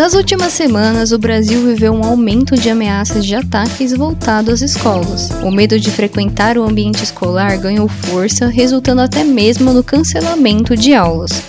Nas últimas semanas, o Brasil viveu um aumento de ameaças de ataques voltados às escolas. O medo de frequentar o ambiente escolar ganhou força, resultando até mesmo no cancelamento de aulas.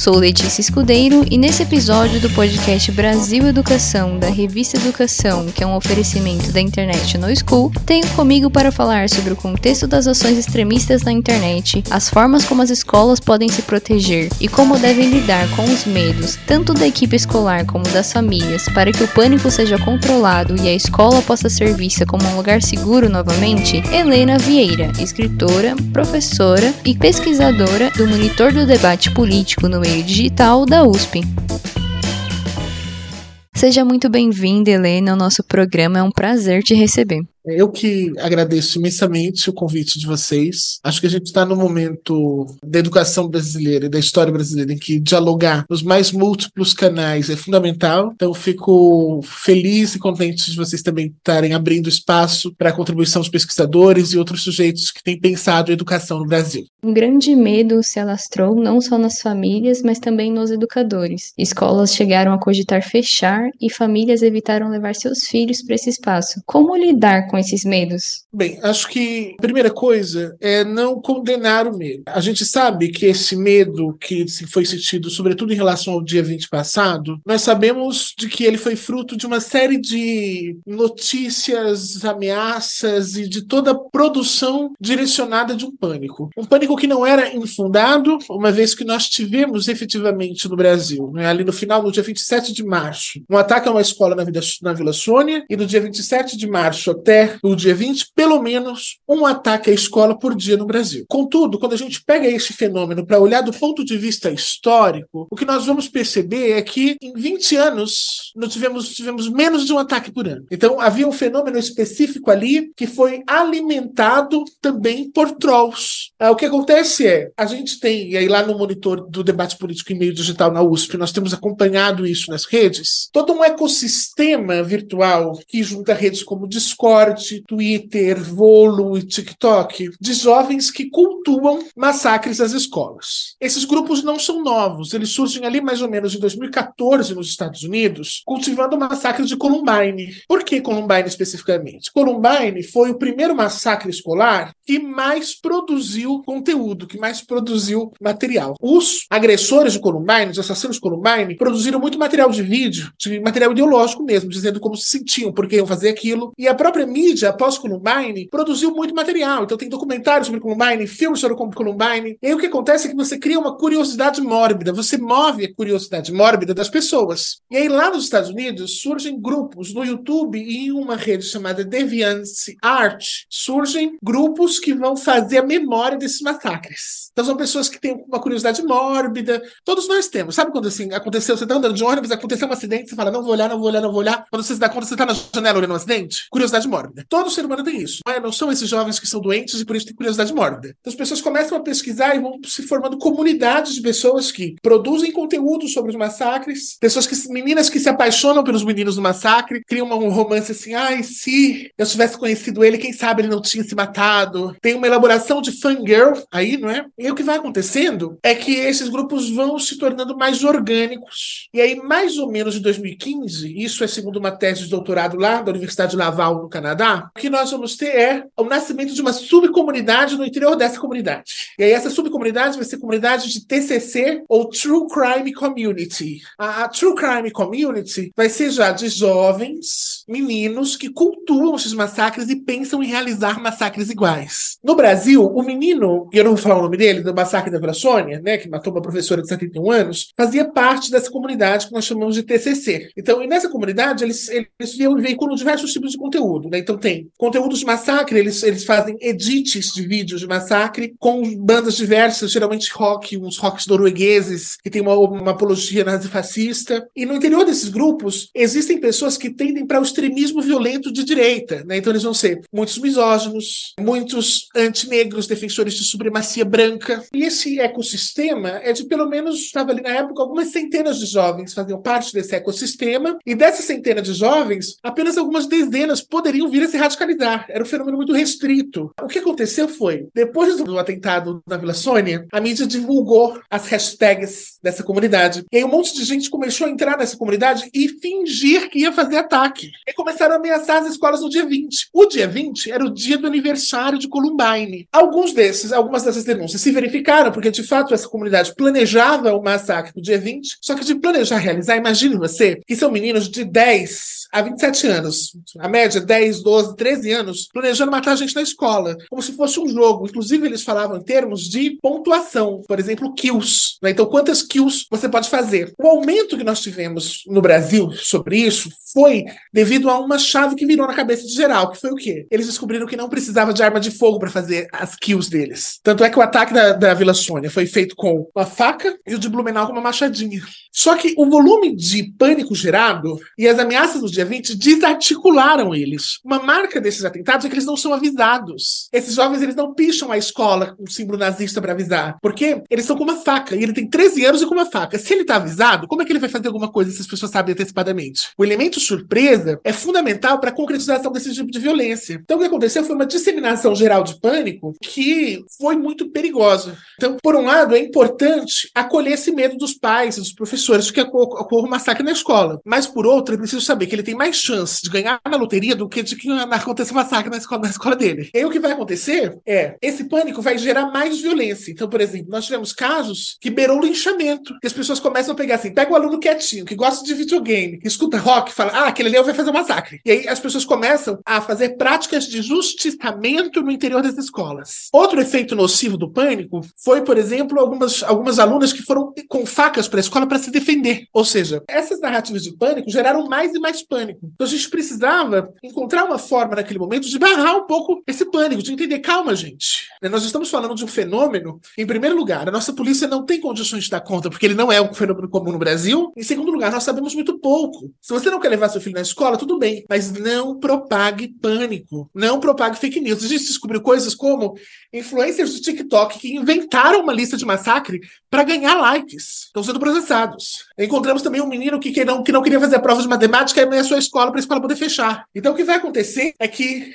Sou Letícia Escudeiro e nesse episódio do podcast Brasil Educação, da revista Educação, que é um oferecimento da internet No School, tenho comigo para falar sobre o contexto das ações extremistas na internet, as formas como as escolas podem se proteger e como devem lidar com os medos, tanto da equipe escolar como das famílias, para que o pânico seja controlado e a escola possa ser vista como um lugar seguro novamente. Helena Vieira, escritora, professora e pesquisadora do Monitor do Debate Político no meio digital da USP. Seja muito bem-vinda, Helena, ao nosso programa. É um prazer te receber. Eu que agradeço imensamente o convite de vocês. Acho que a gente está no momento da educação brasileira e da história brasileira em que dialogar nos mais múltiplos canais é fundamental. Então, fico feliz e contente de vocês também estarem abrindo espaço para a contribuição dos pesquisadores e outros sujeitos que têm pensado em educação no Brasil. Um grande medo se alastrou não só nas famílias, mas também nos educadores. Escolas chegaram a cogitar fechar e famílias evitaram levar seus filhos para esse espaço. Como lidar com esses medos? Bem, acho que a primeira coisa é não condenar o medo. A gente sabe que esse medo que foi sentido, sobretudo em relação ao dia 20 passado, nós sabemos de que ele foi fruto de uma série de notícias, ameaças e de toda a produção direcionada de um pânico. Um pânico que não era infundado, uma vez que nós tivemos efetivamente no Brasil, né, ali no final, no dia 27 de março, um ataque a uma escola na, Vila, na Vila Sônia, e no dia 27 de março até no dia 20, pelo menos um ataque à escola por dia no Brasil. Contudo, quando a gente pega esse fenômeno para olhar do ponto de vista histórico, o que nós vamos perceber é que em 20 anos nós tivemos, tivemos menos de um ataque por ano. Então havia um fenômeno específico ali que foi alimentado também por trolls. Ah, o que acontece é, a gente tem, e aí lá no monitor do debate político em meio digital na USP, nós temos acompanhado isso nas redes, todo um ecossistema virtual que junta redes como Discord, Discord, Twitter, Volo e TikTok de jovens que cultuam massacres às escolas. Esses grupos não são novos, eles surgem ali mais ou menos em 2014 nos Estados Unidos, cultivando o massacre de Columbine. Por que Columbine especificamente? Columbine foi o primeiro massacre escolar que mais produziu conteúdo, que mais produziu material. Os agressores de Columbine, os assassinos de Columbine, produziram muito material de vídeo, de material ideológico mesmo, dizendo como se sentiam, por que iam fazer aquilo. E a própria mídia, após Columbine, produziu muito material. Então tem documentários sobre Columbine, filmes sobre Columbine. E aí o que acontece é que você cria uma curiosidade mórbida, você move a curiosidade mórbida das pessoas. E aí lá nos Estados Unidos surgem grupos no YouTube e em uma rede chamada Deviance Art, surgem grupos que vão fazer a memória desses massacres. Então são pessoas que têm uma curiosidade mórbida. Todos nós temos. Sabe quando assim aconteceu, você está andando de ônibus, aconteceu um acidente, você fala, não vou olhar, não vou olhar, não vou olhar. Quando você se dá conta, você está na janela olhando um acidente? Curiosidade mórbida mórbida. Todo ser humano tem isso. Não são esses jovens que são doentes e por isso têm curiosidade mórbida. Então as pessoas começam a pesquisar e vão se formando comunidades de pessoas que produzem conteúdo sobre os massacres, pessoas que meninas que se apaixonam pelos meninos do massacre, criam um romance assim, ai, se eu tivesse conhecido ele, quem sabe ele não tinha se matado. Tem uma elaboração de fangirl aí, não é? E o que vai acontecendo é que esses grupos vão se tornando mais orgânicos. E aí, mais ou menos em 2015, isso é segundo uma tese de doutorado lá da Universidade de Laval, no Canadá, Canadá, o que nós vamos ter é o nascimento de uma subcomunidade no interior dessa comunidade. E aí essa subcomunidade vai ser comunidade de TCC ou True Crime Community. A, a True Crime Community vai ser já de jovens, meninos que cultuam esses massacres e pensam em realizar massacres iguais. No Brasil, o menino, e eu não vou falar o nome dele, do massacre da Vila Sônia, né, que matou uma professora de 71 anos, fazia parte dessa comunidade que nós chamamos de TCC. Então, e nessa comunidade, eles, eles veiculam diversos tipos de conteúdo. Né? Então tem conteúdos de massacre, eles, eles fazem edits de vídeos de massacre com bandas diversas, geralmente rock, uns rocks noruegueses, que tem uma, uma apologia nazifascista. E no interior desses grupos, existem pessoas que tendem para o extremismo violento de direita. Né? Então eles vão ser muitos misóginos, muitos antinegros, defensores de supremacia branca. E esse ecossistema é de pelo menos, estava ali na época, algumas centenas de jovens faziam parte desse ecossistema. E dessas centenas de jovens, apenas algumas dezenas poderiam vir vir a se radicalizar. Era um fenômeno muito restrito. O que aconteceu foi, depois do atentado na Vila Sônia, a mídia divulgou as hashtags dessa comunidade. E aí um monte de gente começou a entrar nessa comunidade e fingir que ia fazer ataque. E começaram a ameaçar as escolas no dia 20. O dia 20 era o dia do aniversário de Columbine. Alguns desses, algumas dessas denúncias se verificaram, porque de fato essa comunidade planejava o massacre no dia 20, só que de planejar realizar, imagine você, que são meninos de 10 a 27 anos, a média 10, 12, 13 anos, planejando matar a gente na escola, como se fosse um jogo. Inclusive, eles falavam em termos de pontuação, por exemplo, kills. Né? Então, quantas kills você pode fazer? O aumento que nós tivemos no Brasil sobre isso foi devido a uma chave que virou na cabeça de geral, que foi o quê? Eles descobriram que não precisava de arma de fogo para fazer as kills deles. Tanto é que o ataque da, da Vila Sônia foi feito com uma faca e o de Blumenau com uma machadinha. Só que o volume de pânico gerado e as ameaças do dia 20 desarticularam eles. Uma marca desses atentados é que eles não são avisados. Esses jovens eles não picham a escola com símbolo nazista para avisar, porque eles estão com uma faca e ele tem 13 anos e com uma faca. Se ele está avisado, como é que ele vai fazer alguma coisa se as pessoas sabem antecipadamente? O elemento surpresa é fundamental para a concretização desse tipo de violência. Então o que aconteceu foi uma disseminação geral de pânico que foi muito perigosa. Então, por um lado, é importante acolher esse medo dos pais e dos professores de que ocorra um massacre na escola. Mas, por outro, é preciso saber que ele tem mais chance de ganhar na loteria do que de que aconteça um massacre na escola, na escola dele. E o que vai acontecer é, esse pânico vai gerar mais violência. Então, por exemplo, nós tivemos casos que beirou linchamento, que as pessoas começam a pegar assim, pega o aluno quietinho, que gosta de videogame, que escuta rock, fala, ah, aquele ali vai fazer um massacre. E aí as pessoas começam a fazer práticas de justiçamento no interior das escolas. Outro efeito nocivo do pânico foi, por exemplo, algumas, algumas alunas que foram com facas para a escola para se defender. Ou seja, essas narrativas de pânico geraram mais e mais pânico. Então a gente precisava encontrar uma forma naquele momento de barrar um pouco esse pânico, de entender, calma, gente. Né, nós estamos falando de um fenômeno, em primeiro lugar, a nossa polícia não tem condições de dar conta, porque ele não é um fenômeno comum no Brasil. Em segundo lugar, nós sabemos muito pouco. Se você não quer levar seu filho na escola, tudo bem, mas não propague pânico, não propague fake news. A gente descobriu coisas como influencers do TikTok que inventaram uma lista de massacre para ganhar likes. Estão sendo processados. Encontramos também um menino que, que, não, que não queria fazer a prova de matemática e ameaçou a escola para a escola poder fechar. Então o que vai acontecer é que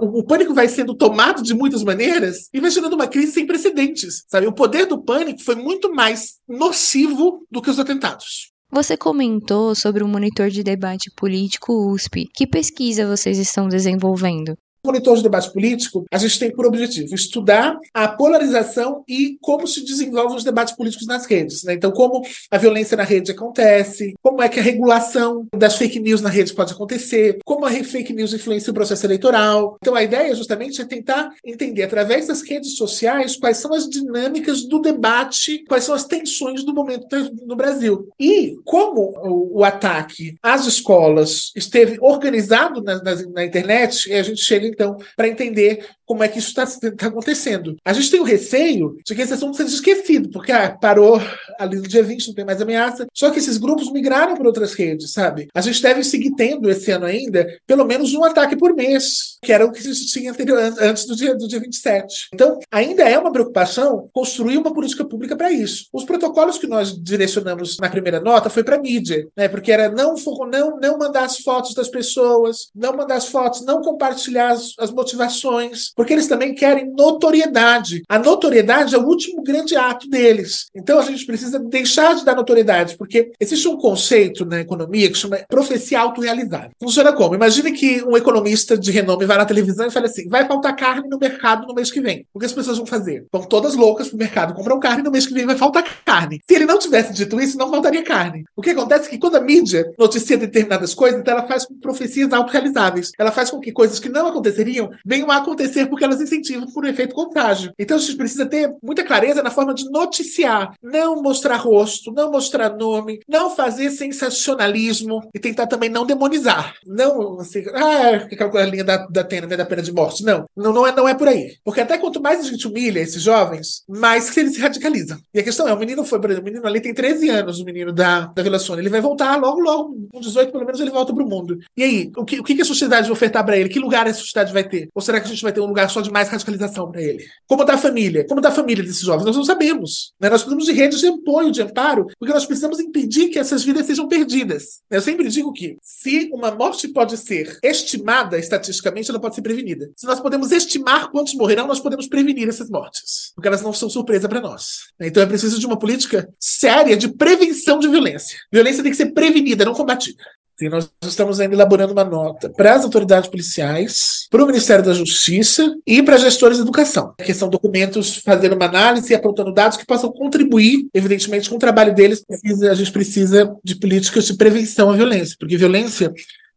o, o pânico vai sendo tomado de muitas maneiras e vai gerando uma crise sem precedentes. Sabe? O poder do pânico foi muito mais nocivo do que os atentados. Você comentou sobre o monitor de debate político USP. Que pesquisa vocês estão desenvolvendo? Monitor de debate político, a gente tem por objetivo estudar a polarização e como se desenvolvem os debates políticos nas redes. Né? Então, como a violência na rede acontece, como é que a regulação das fake news na rede pode acontecer, como a fake news influencia o processo eleitoral. Então, a ideia justamente é tentar entender, através das redes sociais, quais são as dinâmicas do debate, quais são as tensões do momento no Brasil. E como o, o ataque às escolas esteve organizado na, na, na internet, a gente chega então, para entender como é que isso está tá acontecendo. A gente tem o receio de que esse assunto seja esquecido, porque ah, parou ali no dia 20, não tem mais ameaça. Só que esses grupos migraram para outras redes, sabe? A gente deve seguir tendo esse ano ainda pelo menos um ataque por mês, que era o que a gente tinha anterior, antes do dia, do dia 27. Então, ainda é uma preocupação construir uma política pública para isso. Os protocolos que nós direcionamos na primeira nota foi para mídia, né? Porque era não, não, não mandar as fotos das pessoas, não mandar as fotos, não compartilhar as, as motivações porque eles também querem notoriedade. A notoriedade é o último grande ato deles. Então a gente precisa deixar de dar notoriedade, porque existe um conceito na economia que chama profecia autorrealizada. Funciona como? Imagine que um economista de renome vai na televisão e fala assim: vai faltar carne no mercado no mês que vem. O que as pessoas vão fazer? Vão todas loucas pro mercado, compram carne, no mês que vem vai faltar carne. Se ele não tivesse dito isso, não faltaria carne. O que acontece é que quando a mídia noticia determinadas coisas, então ela faz com profecias autorrealizáveis. Ela faz com que coisas que não aconteceriam venham a acontecer porque elas incentivam por um efeito contágio. Então a gente precisa ter muita clareza na forma de noticiar, não mostrar rosto, não mostrar nome, não fazer sensacionalismo e tentar também não demonizar. Não assim, ah, aquela linha da, da pena, da pena de morte. Não, não, não, é, não é por aí. Porque até quanto mais a gente humilha esses jovens, mais eles se radicalizam. E a questão é, o menino foi, por exemplo, o menino ali tem 13 anos, o menino da, da Vila Sônia, ele vai voltar logo, logo, com 18 pelo menos ele volta para o mundo. E aí, o que, o que a sociedade vai ofertar para ele? Que lugar a sociedade sociedade vai ter? Ou será que a gente vai ter um lugar só de mais radicalização para ele? Como está a família? Como está a família desses jovens? Nós não sabemos. Né? Nós precisamos de redes de apoio, de amparo, porque nós precisamos impedir que essas vidas sejam perdidas. Eu sempre digo que se uma morte pode ser estimada estatisticamente, ela pode ser prevenida. Se nós podemos estimar quantos morrerão, nós podemos prevenir essas mortes, porque elas não são surpresa para nós. Então é preciso de uma política séria de prevenção de violência. Violência tem que ser prevenida, não combatida. E nós estamos ainda elaborando uma nota para as autoridades policiais, para o Ministério da Justiça e para gestores de educação, que são documentos fazendo uma análise e apontando dados que possam contribuir, evidentemente, com o trabalho deles. A gente precisa de políticas de prevenção à violência, porque violência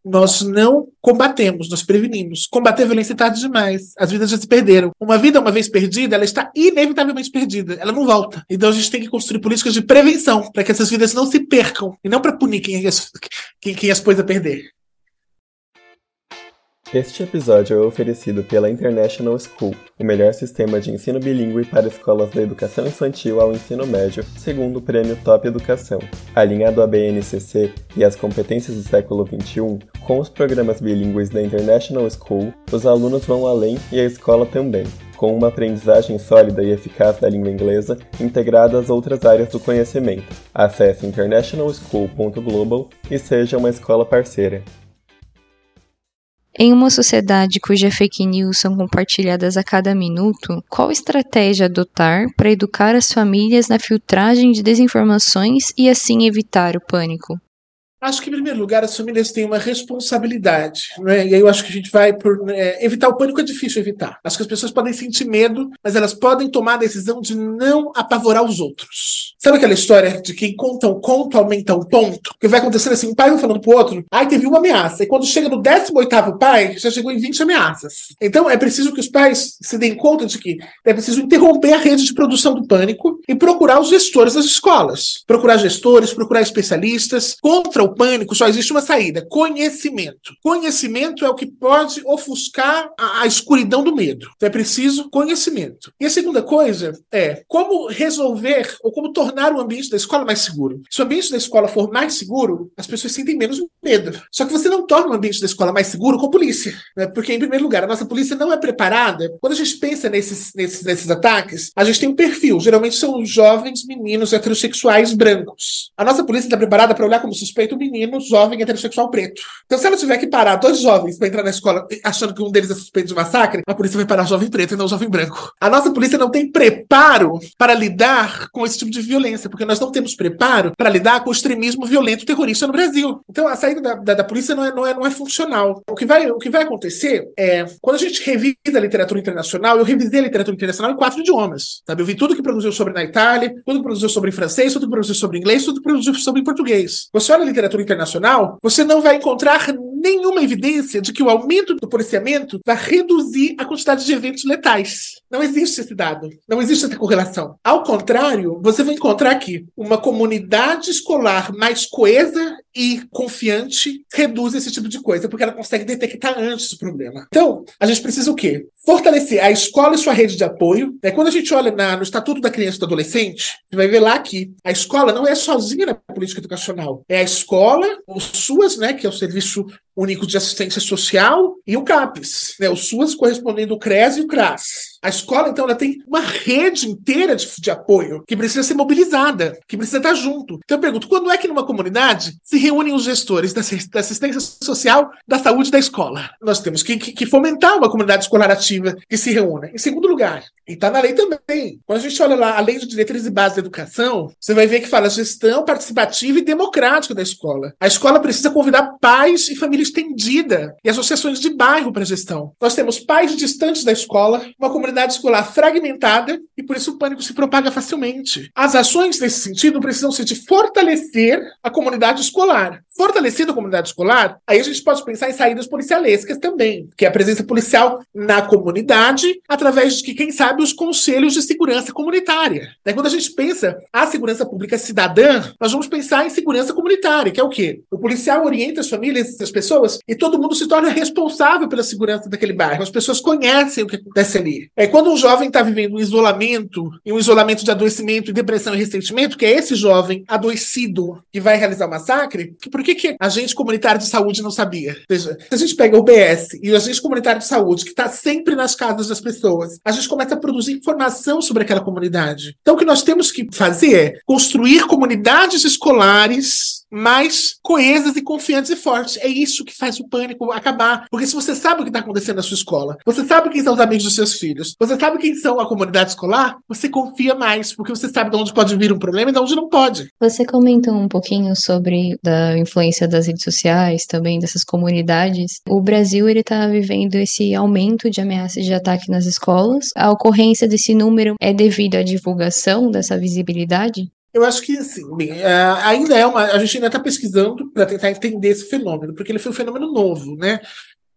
nós não combatemos, nós prevenimos. Combater a violência é tarde demais. As vidas já se perderam. Uma vida, uma vez perdida, ela está inevitavelmente perdida. Ela não volta. Então a gente tem que construir políticas de prevenção para que essas vidas não se percam e não para punir quem as, quem, quem as pôs a perder. Este episódio é oferecido pela International School, o melhor sistema de ensino bilíngue para escolas da educação infantil ao ensino médio, segundo o Prêmio Top Educação. Alinhado à BNCC e às competências do século XXI, com os programas bilíngues da International School, os alunos vão além e a escola também com uma aprendizagem sólida e eficaz da língua inglesa integrada às outras áreas do conhecimento. Acesse internationalschool.global e seja uma escola parceira. Em uma sociedade cuja fake news são compartilhadas a cada minuto, qual estratégia adotar para educar as famílias na filtragem de desinformações e assim evitar o pânico? Acho que, em primeiro lugar, as famílias têm uma responsabilidade, né? E aí eu acho que a gente vai por. É, evitar o pânico é difícil evitar. Acho que as pessoas podem sentir medo, mas elas podem tomar a decisão de não apavorar os outros. Sabe aquela história de quem conta um conto aumenta um ponto? Que vai acontecendo assim, um pai vai falando pro outro, ai, teve uma ameaça. E quando chega no 18 pai, já chegou em 20 ameaças. Então é preciso que os pais se deem conta de que é preciso interromper a rede de produção do pânico e procurar os gestores das escolas. Procurar gestores, procurar especialistas contra o pânico, só existe uma saída: conhecimento. Conhecimento é o que pode ofuscar a, a escuridão do medo. Então é preciso conhecimento. E a segunda coisa é como resolver ou como tornar o ambiente da escola mais seguro. Se o ambiente da escola for mais seguro, as pessoas sentem menos medo. Só que você não torna o ambiente da escola mais seguro com polícia. Né? Porque, em primeiro lugar, a nossa polícia não é preparada. Quando a gente pensa nesses, nesses, nesses ataques, a gente tem um perfil. Geralmente são jovens meninos heterossexuais brancos. A nossa polícia está preparada para olhar como suspeito menino jovem heterossexual preto. Então, se ela tiver que parar dois jovens para entrar na escola achando que um deles é suspeito de massacre, a polícia vai parar o jovem preto e não o jovem branco. A nossa polícia não tem preparo para lidar com esse tipo de violência, porque nós não temos preparo para lidar com o extremismo violento terrorista no Brasil. Então, a saída da, da, da polícia não é, não, é, não é funcional. O que, vai, o que vai acontecer é, quando a gente revisa a literatura internacional, eu revisei a literatura internacional em quatro idiomas. Sabe? Eu vi tudo que produziu sobre na Itália, tudo que produziu sobre francês, tudo que produziu sobre inglês, tudo que produziu sobre português. Você olha a literatura literatura internacional, você não vai encontrar nenhuma evidência de que o aumento do policiamento vai reduzir a quantidade de eventos letais. Não existe esse dado, não existe essa correlação. Ao contrário, você vai encontrar aqui uma comunidade escolar mais coesa e confiante reduz esse tipo de coisa, porque ela consegue detectar antes o problema. Então, a gente precisa o quê? Fortalecer a escola e sua rede de apoio. Né? Quando a gente olha na, no Estatuto da Criança e do Adolescente, você vai ver lá que a escola não é sozinha na política educacional. É a escola, os SUAS, né, que é o Serviço Único de Assistência Social, e o CAPES, né, o SUAS correspondendo ao CRES e o CRAS. A escola, então, ela tem uma rede inteira de, de, apoio que precisa ser mobilizada, que precisa estar junto. Então, eu pergunto: quando é que numa comunidade se reúnem os gestores da, da assistência social, da saúde da escola? Nós temos que, que, que, fomentar uma comunidade escolar ativa que se reúna. Em segundo lugar, e está na lei também. Quando a gente olha lá a lei de diretrizes e bases da educação, você vai ver que fala gestão participativa e democrática da escola. A escola precisa convidar pais e família estendida e associações de bairro para a gestão. Nós temos pais distantes da escola, uma comunidade comunidade escolar fragmentada e por isso o pânico se propaga facilmente. As ações nesse sentido precisam ser de fortalecer a comunidade escolar. Fortalecendo a comunidade escolar, aí a gente pode pensar em saídas policialescas também, que é a presença policial na comunidade, através de que, quem sabe, os conselhos de segurança comunitária. Né? Quando a gente pensa a segurança pública cidadã, nós vamos pensar em segurança comunitária, que é o quê? O policial orienta as famílias, as pessoas e todo mundo se torna responsável pela segurança daquele bairro. As pessoas conhecem o que acontece ali. É quando um jovem está vivendo um isolamento, e um isolamento de adoecimento, e depressão e ressentimento, que é esse jovem adoecido que vai realizar o massacre, por que, que agente comunitário de saúde não sabia? Ou seja, se a gente pega o BS e o agente comunitário de saúde, que está sempre nas casas das pessoas, a gente começa a produzir informação sobre aquela comunidade. Então, o que nós temos que fazer é construir comunidades escolares mais coesas e confiantes e fortes. É isso que faz o pânico acabar. Porque se você sabe o que está acontecendo na sua escola, você sabe quem são os amigos dos seus filhos, você sabe quem são a comunidade escolar, você confia mais, porque você sabe de onde pode vir um problema e de onde não pode. Você comentou um pouquinho sobre da influência das redes sociais, também dessas comunidades. O Brasil ele está vivendo esse aumento de ameaças de ataque nas escolas. A ocorrência desse número é devido à divulgação dessa visibilidade? Eu acho que, assim, uh, ainda é uma. A gente ainda está pesquisando para tentar entender esse fenômeno, porque ele foi um fenômeno novo, né?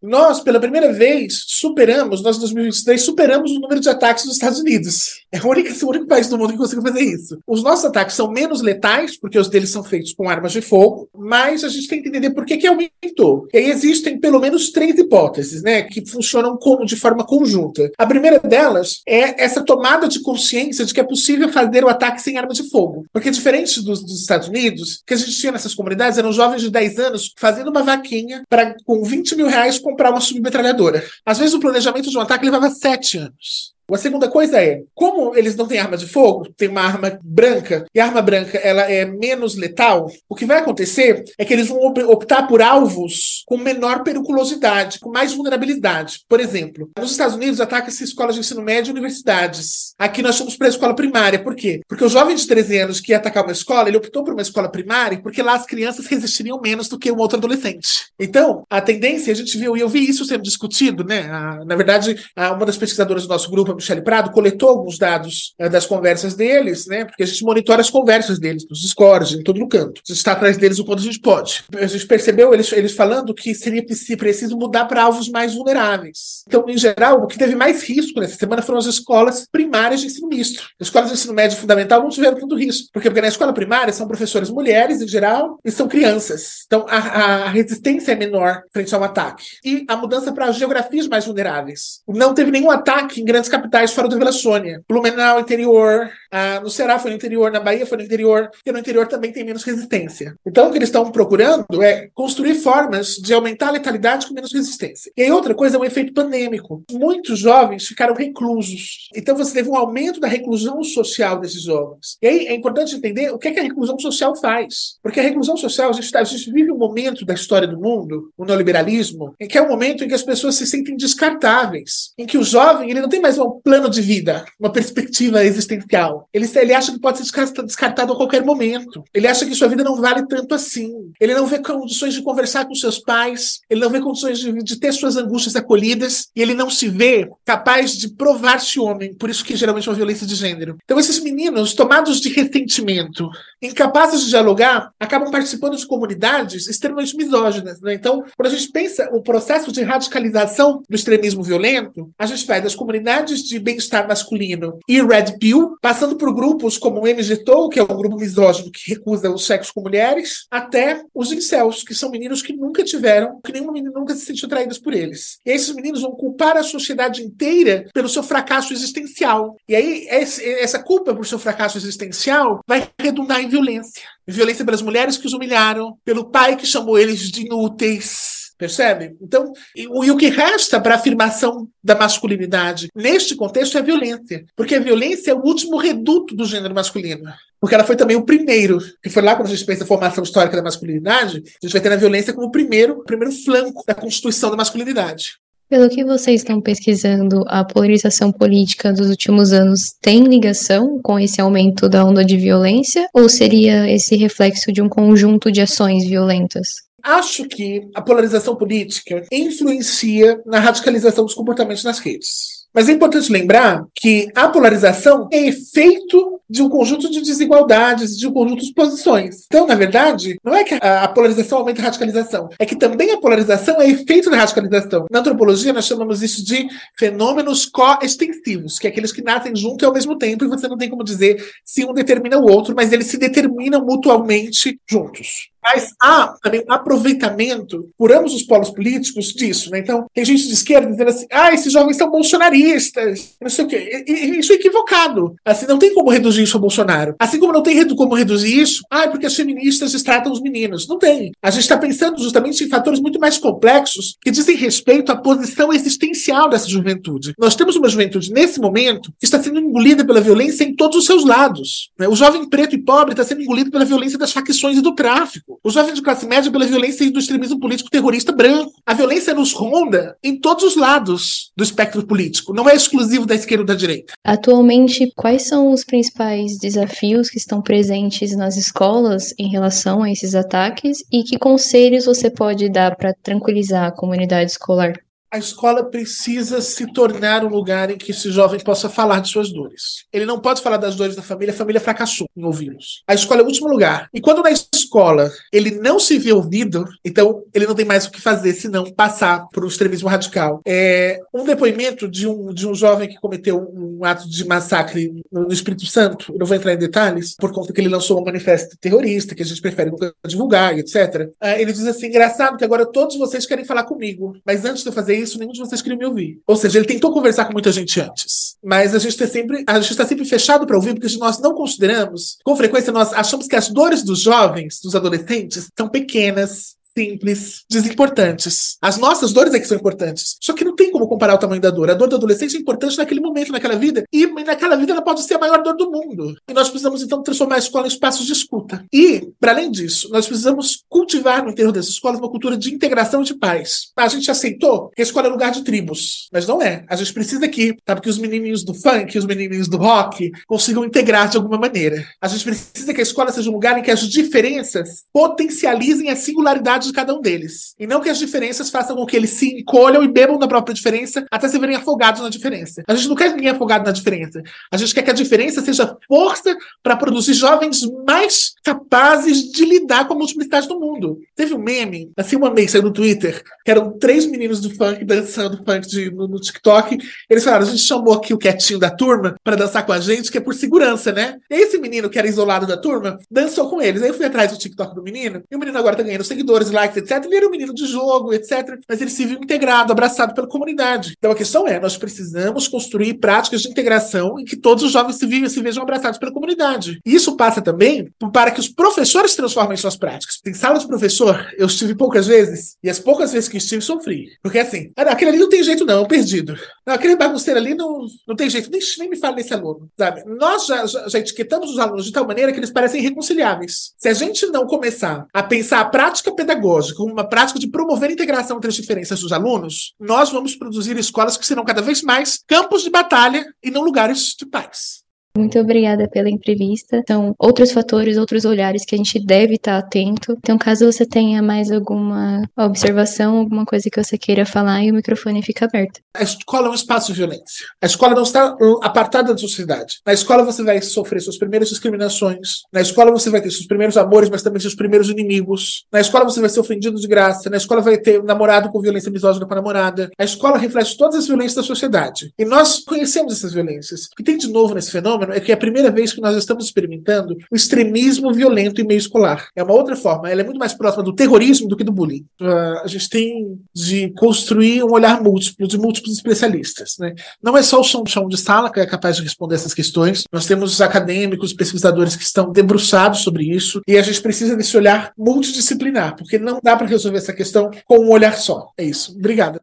Nós, pela primeira vez, superamos, nós em 2023, superamos o número de ataques dos Estados Unidos. É o único, o único país do mundo que conseguiu fazer isso. Os nossos ataques são menos letais, porque os deles são feitos com armas de fogo, mas a gente tem que entender por que, que aumentou. E aí existem pelo menos três hipóteses, né, que funcionam como, de forma conjunta. A primeira delas é essa tomada de consciência de que é possível fazer o ataque sem arma de fogo. Porque diferente dos, dos Estados Unidos, que a gente tinha nessas comunidades, eram jovens de 10 anos fazendo uma vaquinha para com 20 mil reais comprar uma submetralhadora. Às vezes o planejamento de um ataque levava sete anos. A segunda coisa é, como eles não têm arma de fogo, tem uma arma branca, e a arma branca ela é menos letal, o que vai acontecer é que eles vão optar por alvos com menor periculosidade, com mais vulnerabilidade. Por exemplo, nos Estados Unidos ataca-se escolas de ensino médio e universidades. Aqui nós somos para a escola primária. Por quê? Porque o jovem de 13 anos que ia atacar uma escola, ele optou por uma escola primária porque lá as crianças resistiriam menos do que um outro adolescente. Então, a tendência, a gente viu, e eu vi isso sendo discutido, né? na verdade, uma das pesquisadoras do nosso grupo, Michele Prado, coletou alguns dados é, das conversas deles, né? Porque a gente monitora as conversas deles, nos Discord, em todo o canto. A gente está atrás deles o quanto a gente pode. A gente percebeu eles, eles falando que seria preciso mudar para alvos mais vulneráveis. Então, em geral, o que teve mais risco nessa semana foram as escolas primárias de ensino misto. As escolas de ensino médio fundamental não tiveram tanto risco. Por quê? Porque na escola primária são professores mulheres, em geral, e são crianças. Então, a, a resistência é menor frente ao ataque. E a mudança para geografias mais vulneráveis. Não teve nenhum ataque em grandes capitais capitais fora do Vila Sônia. Blumenau, interior. Ah, no Ceará foi no interior. Na Bahia foi no interior. Porque no interior também tem menos resistência. Então, o que eles estão procurando é construir formas de aumentar a letalidade com menos resistência. E aí, outra coisa é o efeito pandêmico. Muitos jovens ficaram reclusos. Então, você teve um aumento da reclusão social desses jovens. E aí, é importante entender o que, é que a reclusão social faz. Porque a reclusão social, a gente, tá, a gente vive um momento da história do mundo, o neoliberalismo, em que é um momento em que as pessoas se sentem descartáveis. Em que o jovem ele não tem mais uma plano de vida, uma perspectiva existencial. Ele, ele acha que pode ser descartado a qualquer momento. Ele acha que sua vida não vale tanto assim. Ele não vê condições de conversar com seus pais, ele não vê condições de, de ter suas angústias acolhidas, e ele não se vê capaz de provar-se homem. Por isso que geralmente é uma violência de gênero. Então, esses meninos, tomados de ressentimento, incapazes de dialogar, acabam participando de comunidades extremamente misóginas. Né? Então, quando a gente pensa o processo de radicalização do extremismo violento, a gente vai das comunidades de bem-estar masculino e Red Pill, passando por grupos como o MGTOW, que é um grupo misógino que recusa o sexo com mulheres, até os incels, que são meninos que nunca tiveram, que nenhum menino nunca se sentiu atraídos por eles. E esses meninos vão culpar a sociedade inteira pelo seu fracasso existencial. E aí, essa culpa por seu fracasso existencial vai redundar em violência. Violência pelas mulheres que os humilharam, pelo pai que chamou eles de inúteis, Percebe? Então, e, e o que resta para a afirmação da masculinidade neste contexto é a violência. Porque a violência é o último reduto do gênero masculino. Porque ela foi também o primeiro, que foi lá quando a gente pensa a formação histórica da masculinidade, a gente vai ter a violência como o primeiro, o primeiro flanco da constituição da masculinidade. Pelo que vocês estão pesquisando, a polarização política dos últimos anos tem ligação com esse aumento da onda de violência? Ou seria esse reflexo de um conjunto de ações violentas? Acho que a polarização política influencia na radicalização dos comportamentos nas redes. Mas é importante lembrar que a polarização é efeito de um conjunto de desigualdades, de um conjunto de posições. Então, na verdade, não é que a polarização aumenta a radicalização, é que também a polarização é efeito da radicalização. Na antropologia, nós chamamos isso de fenômenos coextensivos, que é aqueles que nascem junto e ao mesmo tempo, e você não tem como dizer se um determina o outro, mas eles se determinam mutualmente juntos. Mas há também um aproveitamento por ambos os polos políticos disso, né? Então, tem gente de esquerda dizendo assim, ah, esses jovens são bolsonaristas, não sei o quê. E, e, isso é equivocado. Assim, não tem como reduzir isso ao Bolsonaro. Assim como não tem como reduzir isso, ah, é porque as feministas destratam os meninos. Não tem. A gente está pensando justamente em fatores muito mais complexos que dizem respeito à posição existencial dessa juventude. Nós temos uma juventude, nesse momento, que está sendo engolida pela violência em todos os seus lados. Né? O jovem preto e pobre está sendo engolido pela violência das facções e do tráfico. O jovem de classe média pela violência e do extremismo político terrorista branco. A violência nos ronda em todos os lados do espectro político. Não é exclusivo da esquerda ou da direita. Atualmente, quais são os principais desafios que estão presentes nas escolas em relação a esses ataques e que conselhos você pode dar para tranquilizar a comunidade escolar? A escola precisa se tornar um lugar em que esse jovem possa falar de suas dores. Ele não pode falar das dores da família, a família fracassou em ouvi-los. A escola é o último lugar. E quando na escola ele não se vê ouvido, então ele não tem mais o que fazer senão passar por um extremismo radical. É um depoimento de um, de um jovem que cometeu um ato de massacre no Espírito Santo, eu não vou entrar em detalhes, por conta que ele lançou um manifesto terrorista, que a gente prefere nunca divulgar, etc. É, ele diz assim: engraçado que agora todos vocês querem falar comigo, mas antes de eu fazer isso, nenhum de vocês queria me ouvir. Ou seja, ele tentou conversar com muita gente antes. Mas a gente está sempre, a gente está sempre fechado para ouvir, porque nós não consideramos, com frequência, nós achamos que as dores dos jovens, dos adolescentes, são pequenas, simples, desimportantes. As nossas dores é que são importantes. Só que tem como comparar o tamanho da dor. A dor da adolescência é importante naquele momento, naquela vida, e naquela vida ela pode ser a maior dor do mundo. E nós precisamos, então, transformar a escola em espaços de escuta. E, para além disso, nós precisamos cultivar no interior das escolas uma cultura de integração de paz. A gente aceitou que a escola é lugar de tribos, mas não é. A gente precisa que, sabe, que os menininhos do funk, os menininhos do rock consigam integrar de alguma maneira. A gente precisa que a escola seja um lugar em que as diferenças potencializem a singularidade de cada um deles. E não que as diferenças façam com que eles se encolham e bebam da própria diferença até se verem afogados na diferença. A gente não quer ninguém afogado na diferença. A gente quer que a diferença seja força para produzir jovens mais capazes de lidar com a multiplicidade do mundo. Teve um meme, assim, uma saiu no Twitter, que eram três meninos do funk dançando funk de, no, no, TikTok. Eles falaram: a gente chamou aqui o quietinho da turma para dançar com a gente, que é por segurança, né? Esse menino que era isolado da turma dançou com eles. Aí eu fui atrás do TikTok do menino, e o menino agora tá ganhando seguidores likes, etc. Ele era um menino de jogo, etc. Mas ele se viu integrado, abraçado pela comunidade. Então a questão é: nós precisamos construir práticas de integração em que todos os jovens se, vivem, se vejam abraçados pela comunidade. E isso passa também para que os professores transformem suas práticas. Tem sala de professor, eu estive poucas vezes, e as poucas vezes que estive, sofri. Porque assim, ah, aquele ali não tem jeito, não, perdido. Não, aquele bagunceiro ali não, não tem jeito, nem, nem me fala nesse aluno, sabe? Nós já, já, já etiquetamos os alunos de tal maneira que eles parecem irreconciliáveis. Se a gente não começar a pensar a prática pedagógica, como uma prática de promover a integração entre as diferenças dos alunos, nós vamos produzir escolas que serão cada vez mais campos de batalha e não lugares de paz. Muito obrigada pela entrevista. São outros fatores, outros olhares que a gente deve estar atento. Então, caso você tenha mais alguma observação, alguma coisa que você queira falar, o microfone fica aberto. A escola é um espaço de violência. A escola não está apartada da sociedade. Na escola você vai sofrer suas primeiras discriminações. Na escola você vai ter seus primeiros amores, mas também seus primeiros inimigos. Na escola você vai ser ofendido de graça. Na escola vai ter um namorado com violência misógina com a namorada. A escola reflete todas as violências da sociedade. E nós conhecemos essas violências. O que tem de novo nesse fenômeno é que é a primeira vez que nós estamos experimentando o extremismo violento em meio escolar. É uma outra forma, ela é muito mais próxima do terrorismo do que do bullying. Uh, a gente tem de construir um olhar múltiplo, de múltiplos especialistas. Né? Não é só o chão, chão de sala que é capaz de responder essas questões, nós temos os acadêmicos, pesquisadores que estão debruçados sobre isso, e a gente precisa desse olhar multidisciplinar, porque não dá para resolver essa questão com um olhar só. É isso. Obrigada.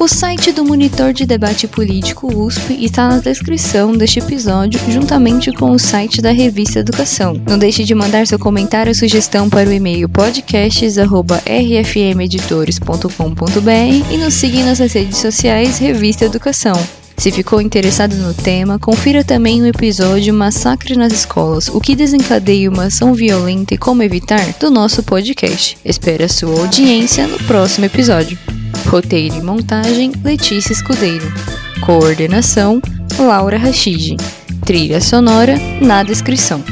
O site do Monitor de Debate Político USP está na descrição deste episódio, juntamente com o site da Revista Educação. Não deixe de mandar seu comentário ou sugestão para o e-mail podcasts.rfmeditores.com.br e nos siga nas redes sociais Revista Educação. Se ficou interessado no tema, confira também o episódio Massacre nas Escolas: O que desencadeia uma ação violenta e como evitar do nosso podcast. Espero a sua audiência no próximo episódio. Roteiro e montagem: Letícia Escudeiro. Coordenação: Laura Rachid. Trilha sonora na descrição.